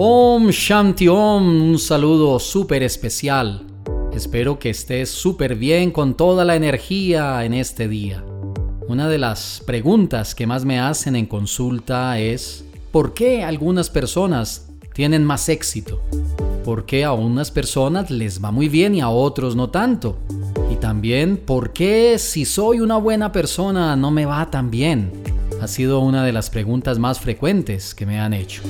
Om Shanti Om, un saludo súper especial. Espero que estés súper bien con toda la energía en este día. Una de las preguntas que más me hacen en consulta es, ¿por qué algunas personas tienen más éxito? ¿Por qué a unas personas les va muy bien y a otros no tanto? Y también, ¿por qué si soy una buena persona no me va tan bien? Ha sido una de las preguntas más frecuentes que me han hecho.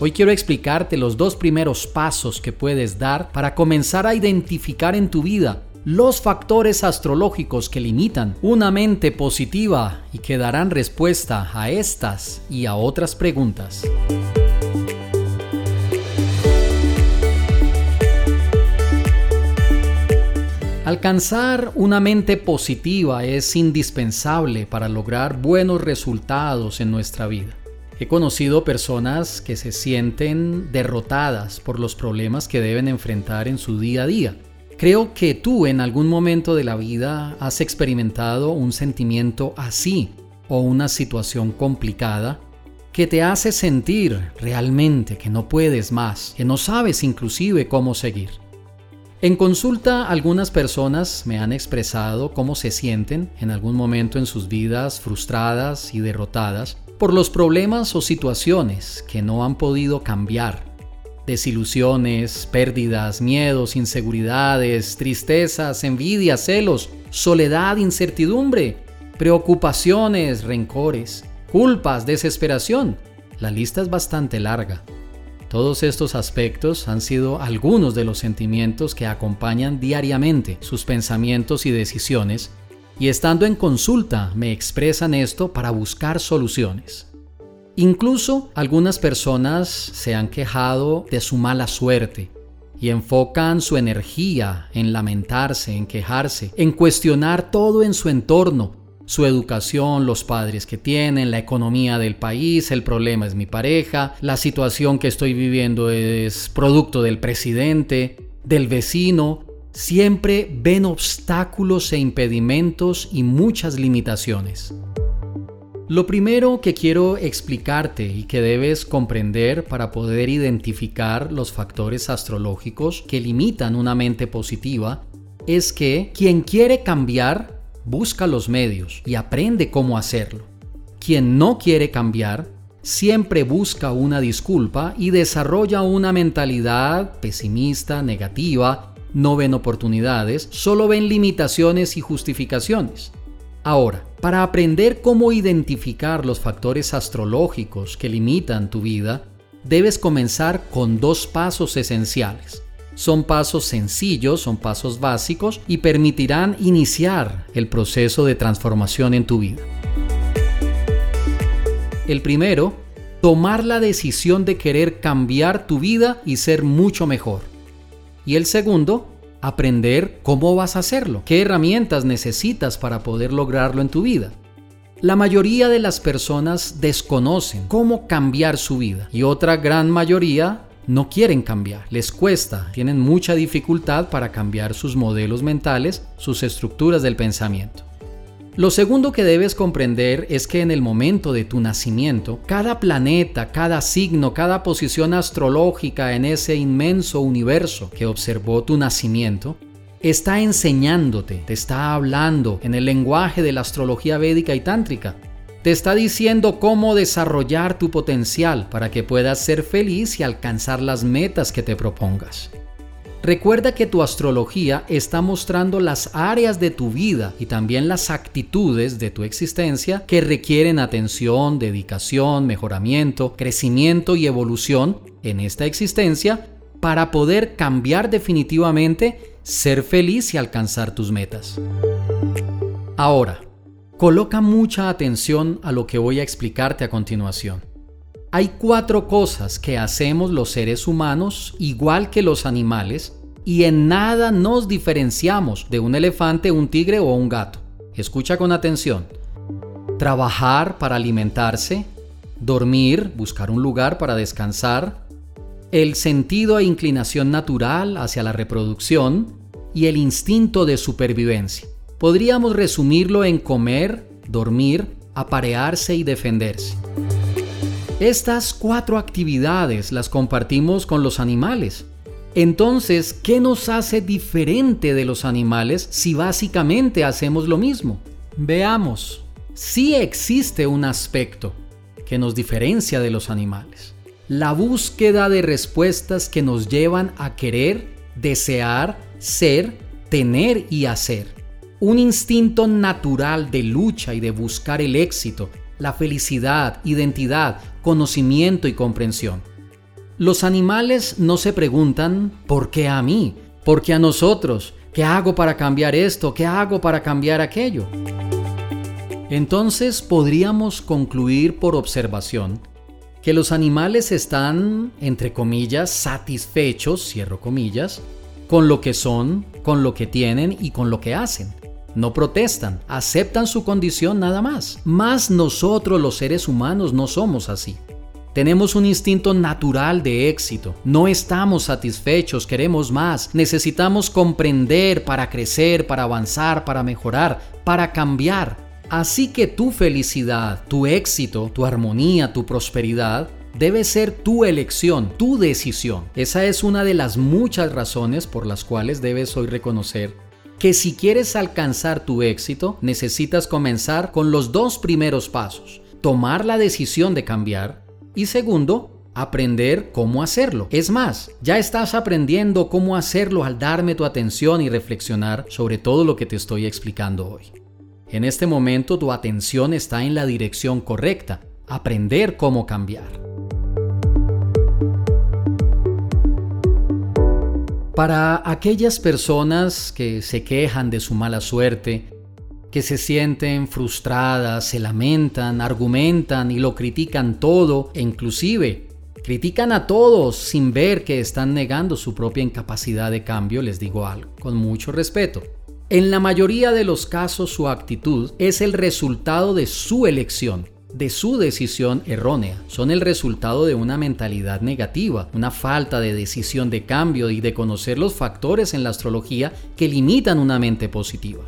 Hoy quiero explicarte los dos primeros pasos que puedes dar para comenzar a identificar en tu vida los factores astrológicos que limitan una mente positiva y que darán respuesta a estas y a otras preguntas. Alcanzar una mente positiva es indispensable para lograr buenos resultados en nuestra vida. He conocido personas que se sienten derrotadas por los problemas que deben enfrentar en su día a día. Creo que tú en algún momento de la vida has experimentado un sentimiento así o una situación complicada que te hace sentir realmente que no puedes más, que no sabes inclusive cómo seguir. En consulta algunas personas me han expresado cómo se sienten en algún momento en sus vidas frustradas y derrotadas por los problemas o situaciones que no han podido cambiar. Desilusiones, pérdidas, miedos, inseguridades, tristezas, envidia, celos, soledad, incertidumbre, preocupaciones, rencores, culpas, desesperación. La lista es bastante larga. Todos estos aspectos han sido algunos de los sentimientos que acompañan diariamente sus pensamientos y decisiones y estando en consulta me expresan esto para buscar soluciones. Incluso algunas personas se han quejado de su mala suerte y enfocan su energía en lamentarse, en quejarse, en cuestionar todo en su entorno, su educación, los padres que tienen, la economía del país, el problema es mi pareja, la situación que estoy viviendo es producto del presidente, del vecino, siempre ven obstáculos e impedimentos y muchas limitaciones. Lo primero que quiero explicarte y que debes comprender para poder identificar los factores astrológicos que limitan una mente positiva es que quien quiere cambiar busca los medios y aprende cómo hacerlo. Quien no quiere cambiar siempre busca una disculpa y desarrolla una mentalidad pesimista, negativa no ven oportunidades, solo ven limitaciones y justificaciones. Ahora, para aprender cómo identificar los factores astrológicos que limitan tu vida, debes comenzar con dos pasos esenciales. Son pasos sencillos, son pasos básicos y permitirán iniciar el proceso de transformación en tu vida. El primero, tomar la decisión de querer cambiar tu vida y ser mucho mejor. Y el segundo, aprender cómo vas a hacerlo, qué herramientas necesitas para poder lograrlo en tu vida. La mayoría de las personas desconocen cómo cambiar su vida y otra gran mayoría no quieren cambiar, les cuesta, tienen mucha dificultad para cambiar sus modelos mentales, sus estructuras del pensamiento. Lo segundo que debes comprender es que en el momento de tu nacimiento, cada planeta, cada signo, cada posición astrológica en ese inmenso universo que observó tu nacimiento, está enseñándote, te está hablando en el lenguaje de la astrología védica y tántrica. Te está diciendo cómo desarrollar tu potencial para que puedas ser feliz y alcanzar las metas que te propongas. Recuerda que tu astrología está mostrando las áreas de tu vida y también las actitudes de tu existencia que requieren atención, dedicación, mejoramiento, crecimiento y evolución en esta existencia para poder cambiar definitivamente, ser feliz y alcanzar tus metas. Ahora, coloca mucha atención a lo que voy a explicarte a continuación. Hay cuatro cosas que hacemos los seres humanos igual que los animales y en nada nos diferenciamos de un elefante, un tigre o un gato. Escucha con atención. Trabajar para alimentarse, dormir, buscar un lugar para descansar, el sentido e inclinación natural hacia la reproducción y el instinto de supervivencia. Podríamos resumirlo en comer, dormir, aparearse y defenderse. Estas cuatro actividades las compartimos con los animales. Entonces, ¿qué nos hace diferente de los animales si básicamente hacemos lo mismo? Veamos. Sí existe un aspecto que nos diferencia de los animales. La búsqueda de respuestas que nos llevan a querer, desear, ser, tener y hacer. Un instinto natural de lucha y de buscar el éxito, la felicidad, identidad, conocimiento y comprensión. Los animales no se preguntan ¿por qué a mí? ¿Por qué a nosotros? ¿Qué hago para cambiar esto? ¿Qué hago para cambiar aquello? Entonces podríamos concluir por observación que los animales están, entre comillas, satisfechos, cierro comillas, con lo que son, con lo que tienen y con lo que hacen. No protestan, aceptan su condición nada más. Más nosotros los seres humanos no somos así. Tenemos un instinto natural de éxito. No estamos satisfechos, queremos más. Necesitamos comprender para crecer, para avanzar, para mejorar, para cambiar. Así que tu felicidad, tu éxito, tu armonía, tu prosperidad debe ser tu elección, tu decisión. Esa es una de las muchas razones por las cuales debes hoy reconocer que si quieres alcanzar tu éxito, necesitas comenzar con los dos primeros pasos. Tomar la decisión de cambiar y segundo, aprender cómo hacerlo. Es más, ya estás aprendiendo cómo hacerlo al darme tu atención y reflexionar sobre todo lo que te estoy explicando hoy. En este momento tu atención está en la dirección correcta, aprender cómo cambiar. Para aquellas personas que se quejan de su mala suerte, que se sienten frustradas, se lamentan, argumentan y lo critican todo e inclusive critican a todos sin ver que están negando su propia incapacidad de cambio, les digo algo, con mucho respeto. En la mayoría de los casos su actitud es el resultado de su elección, de su decisión errónea. Son el resultado de una mentalidad negativa, una falta de decisión de cambio y de conocer los factores en la astrología que limitan una mente positiva.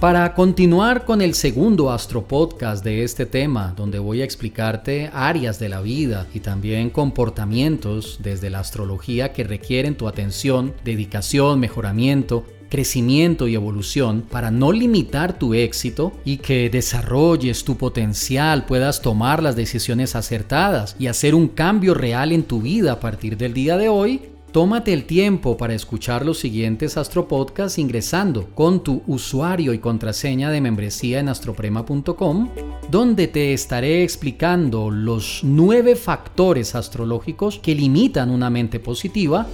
Para continuar con el segundo Astro Podcast de este tema, donde voy a explicarte áreas de la vida y también comportamientos desde la astrología que requieren tu atención, dedicación, mejoramiento, crecimiento y evolución para no limitar tu éxito y que desarrolles tu potencial, puedas tomar las decisiones acertadas y hacer un cambio real en tu vida a partir del día de hoy, Tómate el tiempo para escuchar los siguientes Astropodcasts ingresando con tu usuario y contraseña de membresía en astroprema.com, donde te estaré explicando los nueve factores astrológicos que limitan una mente positiva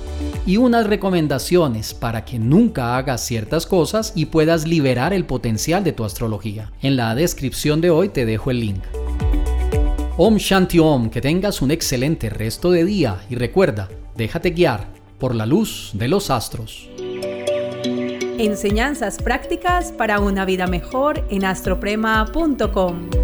y unas recomendaciones para que nunca hagas ciertas cosas y puedas liberar el potencial de tu astrología. En la descripción de hoy te dejo el link. Om Shanti Om, que tengas un excelente resto de día y recuerda, Déjate guiar por la luz de los astros. Enseñanzas prácticas para una vida mejor en astroprema.com.